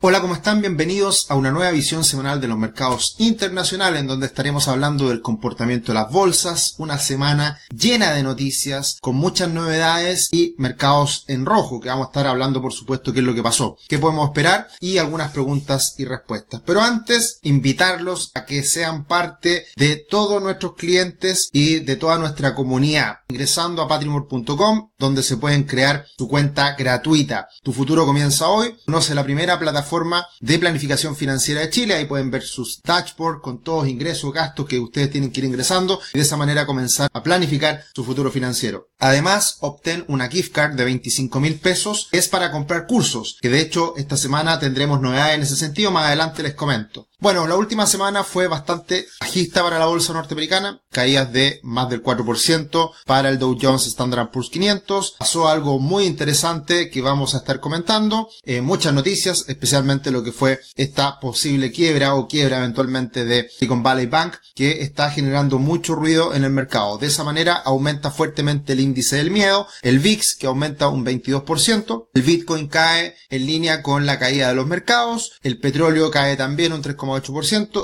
Hola, ¿cómo están? Bienvenidos a una nueva visión semanal de los mercados internacionales en donde estaremos hablando del comportamiento de las bolsas, una semana llena de noticias, con muchas novedades y mercados en rojo, que vamos a estar hablando por supuesto qué es lo que pasó, qué podemos esperar y algunas preguntas y respuestas. Pero antes, invitarlos a que sean parte de todos nuestros clientes y de toda nuestra comunidad, ingresando a patrimor.com, donde se pueden crear su cuenta gratuita. Tu futuro comienza hoy, conoce la primera plataforma forma de planificación financiera de Chile. Ahí pueden ver sus dashboard con todos ingresos, gastos que ustedes tienen que ir ingresando y de esa manera comenzar a planificar su futuro financiero. Además, obtén una gift card de 25 mil pesos. Es para comprar cursos, que de hecho esta semana tendremos novedades en ese sentido. Más adelante les comento. Bueno, la última semana fue bastante bajista para la bolsa norteamericana, caídas de más del 4% para el Dow Jones Standard Poor's 500. Pasó algo muy interesante que vamos a estar comentando, eh, muchas noticias, especialmente lo que fue esta posible quiebra o quiebra eventualmente de Silicon Valley Bank, que está generando mucho ruido en el mercado. De esa manera aumenta fuertemente el índice del miedo, el VIX que aumenta un 22%, el Bitcoin cae en línea con la caída de los mercados, el petróleo cae también un 3,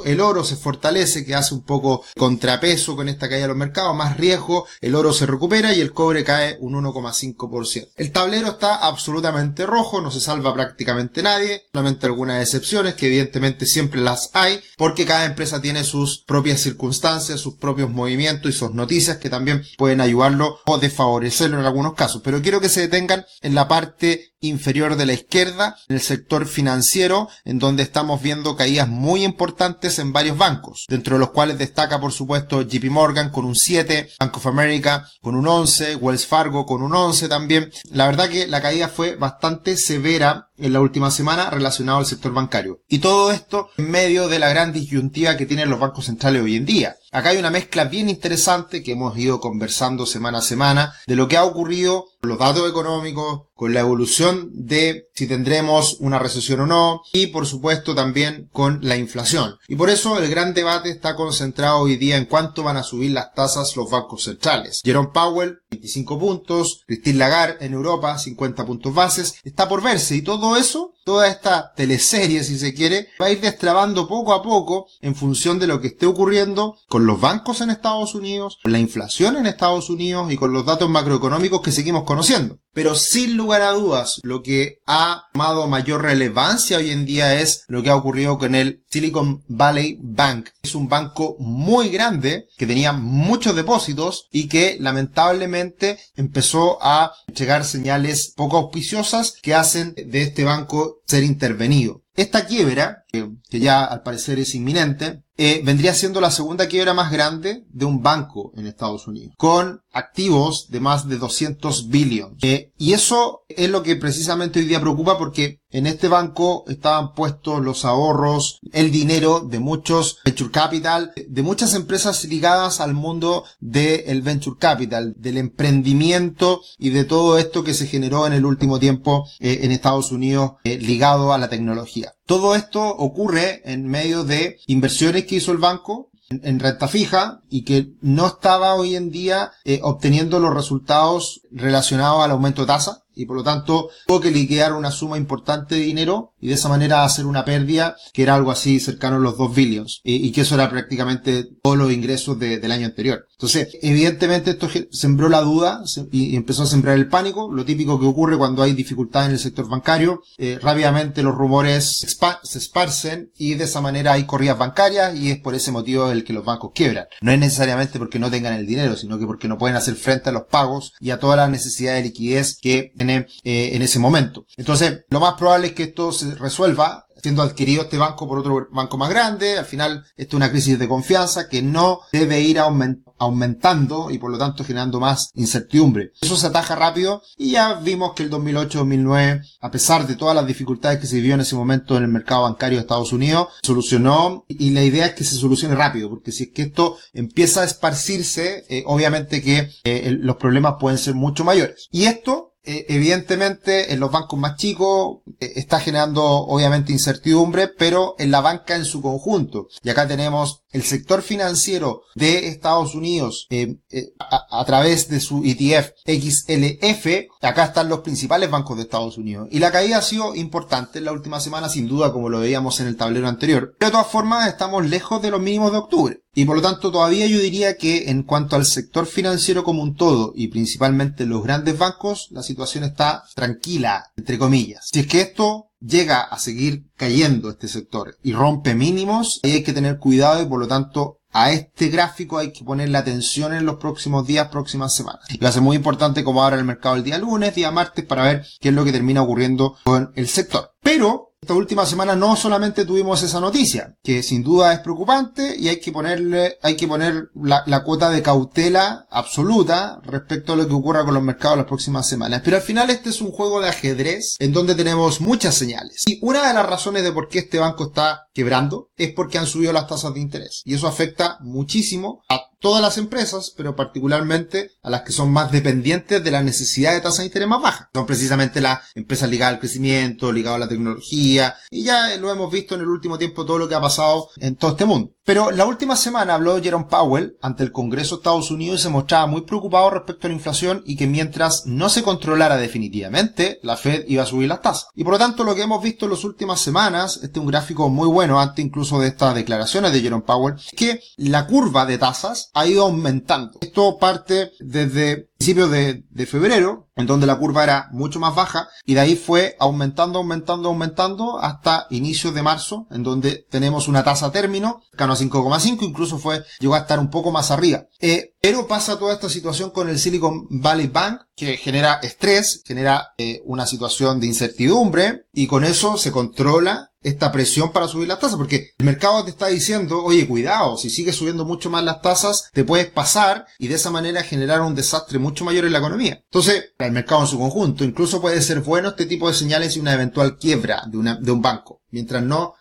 el oro se fortalece, que hace un poco contrapeso con esta caída de los mercados, más riesgo, el oro se recupera y el cobre cae un 1,5%. El tablero está absolutamente rojo, no se salva prácticamente nadie, solamente algunas excepciones, que evidentemente siempre las hay, porque cada empresa tiene sus propias circunstancias, sus propios movimientos y sus noticias que también pueden ayudarlo o desfavorecerlo en algunos casos. Pero quiero que se detengan en la parte inferior de la izquierda, en el sector financiero, en donde estamos viendo caídas muy importantes en varios bancos, dentro de los cuales destaca por supuesto JP Morgan con un 7, Bank of America con un 11, Wells Fargo con un 11 también. La verdad que la caída fue bastante severa en la última semana relacionado al sector bancario. Y todo esto en medio de la gran disyuntiva que tienen los bancos centrales hoy en día. Acá hay una mezcla bien interesante que hemos ido conversando semana a semana de lo que ha ocurrido con los datos económicos, con la evolución de si tendremos una recesión o no y por supuesto también con la inflación. Y por eso el gran debate está concentrado hoy día en cuánto van a subir las tasas los bancos centrales. Jerome Powell 25 puntos, Christine Lagarde en Europa 50 puntos bases, está por verse y todo eso toda esta teleserie, si se quiere, va a ir destrabando poco a poco en función de lo que esté ocurriendo con los bancos en Estados Unidos, con la inflación en Estados Unidos y con los datos macroeconómicos que seguimos conociendo. Pero sin lugar a dudas, lo que ha tomado mayor relevancia hoy en día es lo que ha ocurrido con el Silicon Valley Bank. Es un banco muy grande que tenía muchos depósitos y que lamentablemente empezó a llegar señales poco auspiciosas que hacen de este banco ser intervenido. Esta quiebra, que, ya al parecer es inminente, eh, vendría siendo la segunda quiebra más grande de un banco en Estados Unidos, con activos de más de 200 billones. Eh, y eso es lo que precisamente hoy día preocupa porque en este banco estaban puestos los ahorros, el dinero de muchos venture capital, de muchas empresas ligadas al mundo del venture capital, del emprendimiento y de todo esto que se generó en el último tiempo eh, en Estados Unidos ligado a la tecnología. Todo esto ocurre en medio de inversiones que hizo el banco en, renta fija y que no estaba hoy en día eh, obteniendo los resultados relacionados al aumento de tasa y por lo tanto tuvo que liquidar una suma importante de dinero y de esa manera hacer una pérdida que era algo así cercano a los 2 billions y, que eso era prácticamente todos los ingresos del año anterior. Entonces, evidentemente esto sembró la duda y empezó a sembrar el pánico, lo típico que ocurre cuando hay dificultades en el sector bancario, eh, rápidamente los rumores se esparcen y de esa manera hay corridas bancarias y es por ese motivo el que los bancos quiebran. No es necesariamente porque no tengan el dinero, sino que porque no pueden hacer frente a los pagos y a toda la necesidad de liquidez que eh, en ese momento. Entonces, lo más probable es que esto se resuelva siendo adquirido este banco por otro banco más grande. Al final, esto es una crisis de confianza que no debe ir aumentando y por lo tanto generando más incertidumbre. Eso se ataja rápido y ya vimos que el 2008-2009, a pesar de todas las dificultades que se vivió en ese momento en el mercado bancario de Estados Unidos, solucionó y la idea es que se solucione rápido, porque si es que esto empieza a esparcirse, eh, obviamente que eh, los problemas pueden ser mucho mayores. Y esto eh, evidentemente en los bancos más chicos eh, está generando obviamente incertidumbre, pero en la banca en su conjunto. Y acá tenemos el sector financiero de Estados Unidos eh, eh, a, a, través de su ETF XLF, acá están los principales bancos de Estados Unidos. Y la caída ha sido importante en la última semana, sin duda, como lo veíamos en el tablero anterior. Pero de todas formas, estamos lejos de los mínimos de octubre. Y por lo tanto, todavía yo diría que en cuanto al sector financiero como un todo, y principalmente los grandes bancos, la situación está tranquila, entre comillas. Si es que esto llega a seguir cayendo este sector y rompe mínimos, ahí hay que tener cuidado y por lo tanto a este gráfico hay que ponerle atención en los próximos días, próximas semanas. Lo hace muy importante como ahora el mercado el día lunes, día martes, para ver qué es lo que termina ocurriendo con el sector. Pero esta última semana no solamente tuvimos esa noticia, que sin duda es preocupante y hay que ponerle, hay que poner la, la, cuota de cautela absoluta respecto a lo que ocurra con los mercados las próximas semanas. Pero al final este es un juego de ajedrez en donde tenemos muchas señales. Y una de las razones de por qué este banco está quebrando es porque han subido las tasas de interés. Y eso afecta muchísimo a todas las empresas, pero particularmente a las que son más dependientes de la necesidad de tasa de interés más baja. Son precisamente las empresas ligadas al crecimiento, ligadas a la tecnología, y ya lo hemos visto en el último tiempo todo lo que ha pasado en todo este mundo. Pero la última semana habló Jerome Powell ante el Congreso de Estados Unidos y se mostraba muy preocupado respecto a la inflación y que mientras no se controlara definitivamente, la Fed iba a subir las tasas. Y por lo tanto lo que hemos visto en las últimas semanas, este es un gráfico muy bueno antes incluso de estas declaraciones de Jerome Powell, que la curva de tasas ha ido aumentando. Esto parte desde principios de, de, febrero, en donde la curva era mucho más baja, y de ahí fue aumentando, aumentando, aumentando hasta inicios de marzo, en donde tenemos una tasa término, cercano a 5,5, incluso fue, llegó a estar un poco más arriba. Eh, pero pasa toda esta situación con el Silicon Valley Bank, que genera estrés, genera eh, una situación de incertidumbre, y con eso se controla esta presión para subir las tasas, porque el mercado te está diciendo, oye, cuidado, si sigues subiendo mucho más las tasas, te puedes pasar y de esa manera generar un desastre mucho mayor en la economía. Entonces, el mercado en su conjunto, incluso puede ser bueno este tipo de señales y una eventual quiebra de un banco mientras no,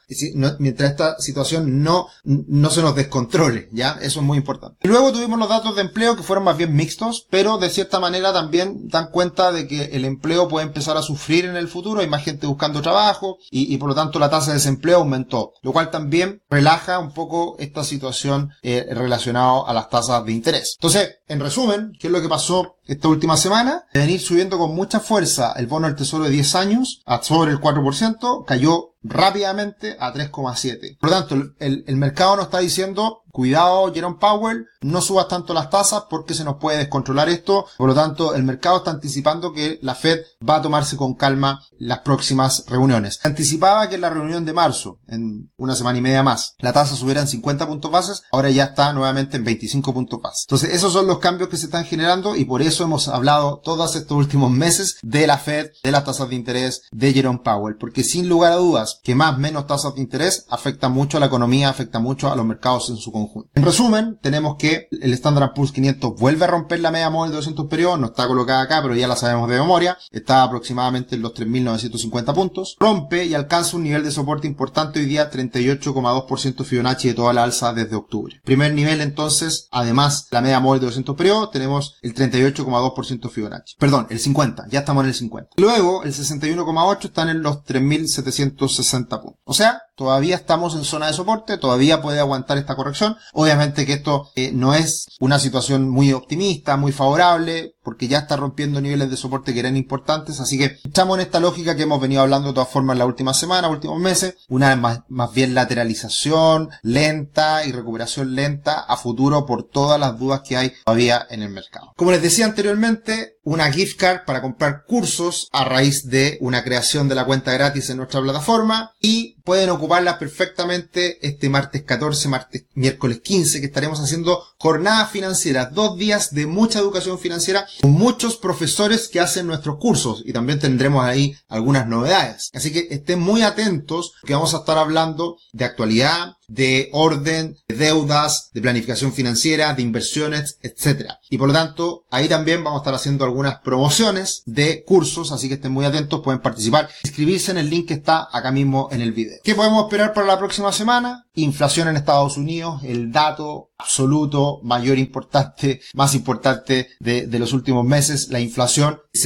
mientras esta situación no, no se nos descontrole, ¿ya? Eso es muy importante. Y luego tuvimos los datos de empleo que fueron más bien mixtos, pero de cierta manera también dan cuenta de que el empleo puede empezar a sufrir en el futuro, hay más gente buscando trabajo y, por lo tanto la tasa de desempleo aumentó, lo cual también relaja un poco esta situación eh, relacionada a las tasas de interés. Entonces, en resumen, ¿qué es lo que pasó esta última semana? De venir subiendo con mucha fuerza el bono del tesoro de 10 años a sobre el 4%, cayó rápidamente a 3,7. Por lo tanto, el, el, mercado nos está diciendo, cuidado Jerome Powell, no subas tanto las tasas porque se nos puede descontrolar esto. Por lo tanto, el mercado está anticipando que la Fed va a tomarse con calma las próximas reuniones. Anticipaba que en la reunión de marzo, en una semana y media más, la tasa subiera en 50 puntos bases, ahora ya está nuevamente en 25 puntos bases. Entonces, esos son los cambios que se están generando y por eso hemos hablado todos estos últimos meses de la Fed, de las tasas de interés, de Jerome Powell, porque sin lugar a dudas, que más menos tasas de interés afecta mucho a la economía, afecta mucho a los mercados en su conjunto. En resumen, tenemos que el Standard Poor's 500 vuelve a romper la media móvil de 200 periodos, no está colocada acá, pero ya la sabemos de memoria, está aproximadamente en los 3.950 puntos, rompe y alcanza un nivel de soporte importante hoy día 38,2% Fibonacci de toda la alza desde octubre. Primer nivel entonces, además la media móvil de 200 periodos, tenemos el 38,2% Fibonacci. Perdón, el 50, ya estamos en el 50. Luego, el 61,8 están en los 3.760 60 puntos. O sea, todavía estamos en zona de soporte, todavía puede aguantar esta corrección. Obviamente que esto eh, no es una situación muy optimista, muy favorable, porque ya está rompiendo niveles de soporte que eran importantes, así que estamos en esta lógica que hemos venido hablando de todas formas en la última semana, últimos meses, una vez más, más bien lateralización lenta y recuperación lenta a futuro por todas las dudas que hay todavía en el mercado. Como les decía anteriormente, una gift card para comprar cursos a raíz de una creación de la cuenta gratis en nuestra plataforma y pueden ocuparla perfectamente este martes 14, martes, miércoles 15 que estaremos haciendo jornadas financieras, dos días de mucha educación financiera con muchos profesores que hacen nuestros cursos y también tendremos ahí algunas novedades. Así que estén muy atentos que vamos a estar hablando de actualidad, de orden, de deudas, de planificación financiera, de inversiones, etc. Y por lo tanto, ahí también vamos a estar haciendo algunas promociones de cursos, así que estén muy atentos, pueden participar, inscribirse en el link que está acá mismo en el video. ¿Qué podemos esperar para la próxima semana? Inflación en Estados Unidos, el dato absoluto, mayor importante, más importante de, los últimos meses, la inflación, que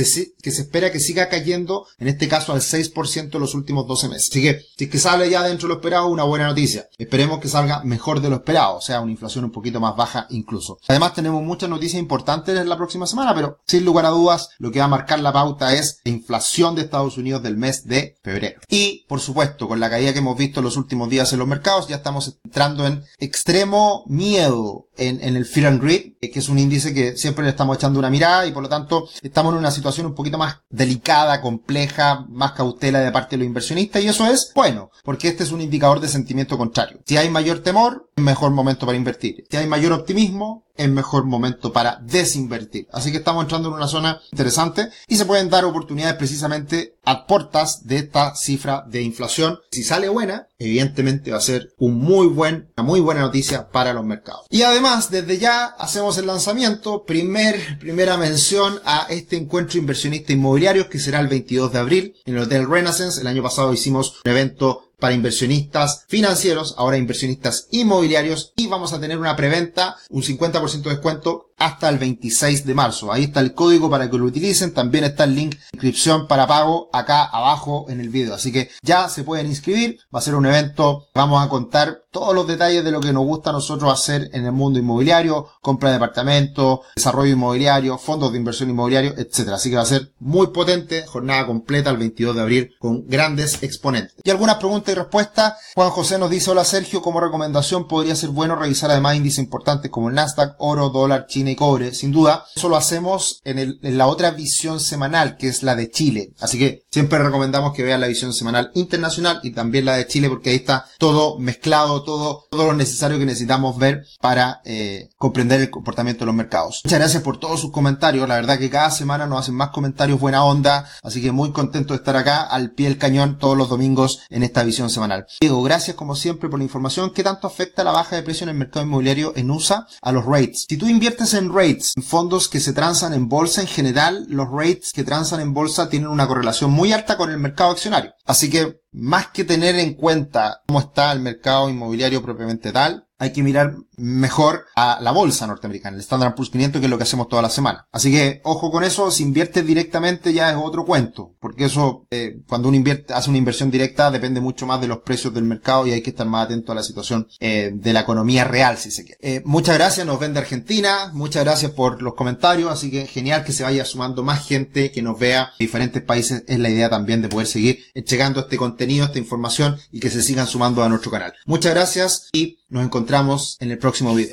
se espera que siga cayendo, en este caso al 6% en los últimos 12 meses. Así que, si es que sale ya dentro de lo esperado, una buena noticia. Esperemos que salga mejor de lo esperado, o sea, una inflación un poquito más baja incluso. Además, tenemos muchas noticias importantes en la próxima semana, pero sin lugar a dudas, lo que va a marcar la pauta es la inflación de Estados Unidos del mes de febrero. Y, por supuesto, con la caída que hemos visto en los últimos días en los mercados, ya estamos entrando en extremo miedo en, en el Fear and Greed, eh, que es un índice que siempre le estamos echando una mirada y por lo tanto estamos en una situación un poquito más delicada, compleja, más cautela de parte de los inversionistas y eso es bueno, porque este es un indicador de sentimiento contrario. Si hay mayor temor, mejor momento para invertir. Si hay mayor optimismo, es mejor momento para desinvertir. Así que estamos entrando en una zona interesante y se pueden dar oportunidades precisamente a portas de esta cifra de inflación. Si sale buena, evidentemente va a ser un muy buen, una muy buena noticia para los mercados. Y además, desde ya hacemos el lanzamiento, primer, primera mención a este encuentro inversionista inmobiliario que será el 22 de abril en el Hotel Renaissance. El año pasado hicimos un evento para inversionistas financieros, ahora inversionistas inmobiliarios y vamos a tener una preventa, un 50% de descuento hasta el 26 de marzo. Ahí está el código para que lo utilicen. También está el link de inscripción para pago acá abajo en el video. Así que ya se pueden inscribir. Va a ser un evento. Vamos a contar todos los detalles de lo que nos gusta a nosotros hacer en el mundo inmobiliario, compra de departamentos, desarrollo inmobiliario, fondos de inversión inmobiliario, etc. Así que va a ser muy potente. Jornada completa el 22 de abril con grandes exponentes. Y algunas preguntas y respuestas. Juan José nos dice, hola Sergio, como recomendación podría ser bueno revisar además índices importantes como el Nasdaq, oro, dólar, China y cobre, sin duda. Eso lo hacemos en, el, en la otra visión semanal, que es la de Chile. Así que siempre recomendamos que vean la visión semanal internacional y también la de Chile, porque ahí está todo mezclado, todo, todo lo necesario que necesitamos ver para eh, comprender el comportamiento de los mercados. Muchas gracias por todos sus comentarios. La verdad que cada semana nos hacen más comentarios buena onda. Así que muy contento de estar acá al pie del cañón todos los domingos en esta visión semanal. Diego, gracias como siempre por la información. ¿Qué tanto afecta la baja de precio en el mercado inmobiliario en USA a los rates? Si tú inviertes en fondos que se transan en bolsa en general, los rates que transan en bolsa tienen una correlación muy alta con el mercado accionario. Así que más que tener en cuenta cómo está el mercado inmobiliario propiamente tal, hay que mirar mejor a la bolsa norteamericana, el Standard Poor's 500, que es lo que hacemos toda la semana. Así que, ojo con eso, si inviertes directamente ya es otro cuento, porque eso, eh, cuando uno invierte, hace una inversión directa, depende mucho más de los precios del mercado y hay que estar más atento a la situación eh, de la economía real, si se quiere. Eh, muchas gracias, nos ven de Argentina, muchas gracias por los comentarios, así que genial que se vaya sumando más gente que nos vea de diferentes países, es la idea también de poder seguir llegando este contenido, esta información y que se sigan sumando a nuestro canal. Muchas gracias y nos encontramos en el próximo video.